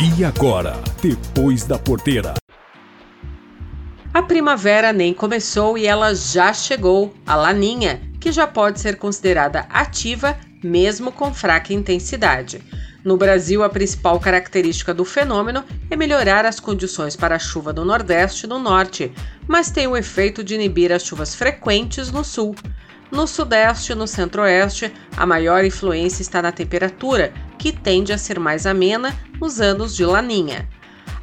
E agora, depois da porteira. A primavera nem começou e ela já chegou, a laninha, que já pode ser considerada ativa mesmo com fraca intensidade. No Brasil, a principal característica do fenômeno é melhorar as condições para a chuva no Nordeste e no Norte, mas tem o efeito de inibir as chuvas frequentes no Sul. No Sudeste e no Centro-Oeste, a maior influência está na temperatura, que tende a ser mais amena nos anos de Laninha.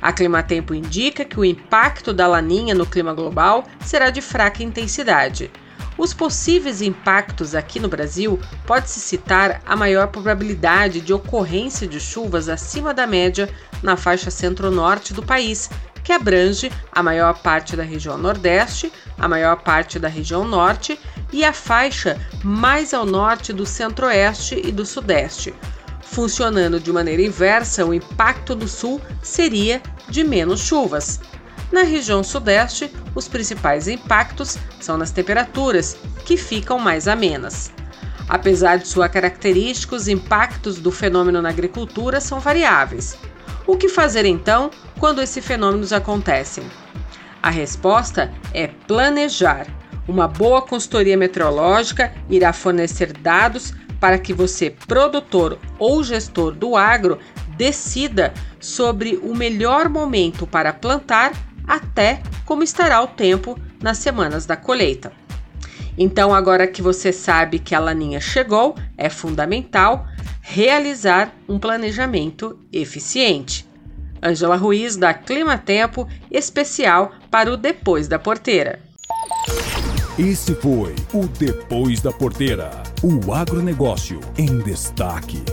A Climatempo indica que o impacto da Laninha no clima global será de fraca intensidade. Os possíveis impactos aqui no Brasil pode-se citar a maior probabilidade de ocorrência de chuvas acima da média na faixa centro-norte do país, que abrange a maior parte da região Nordeste, a maior parte da região Norte e a faixa mais ao norte do Centro-Oeste e do Sudeste. Funcionando de maneira inversa, o impacto do Sul seria de menos chuvas. Na região Sudeste, os principais impactos são nas temperaturas, que ficam mais amenas. Apesar de sua característica, os impactos do fenômeno na agricultura são variáveis. O que fazer então quando esses fenômenos acontecem? A resposta é planejar. Uma boa consultoria meteorológica irá fornecer dados para que você, produtor ou gestor do agro, decida sobre o melhor momento para plantar até como estará o tempo nas semanas da colheita. Então, agora que você sabe que a laninha chegou, é fundamental realizar um planejamento eficiente. Ângela Ruiz, da Clima Tempo, especial para o Depois da Porteira. Esse foi o Depois da Porteira, o agronegócio em destaque.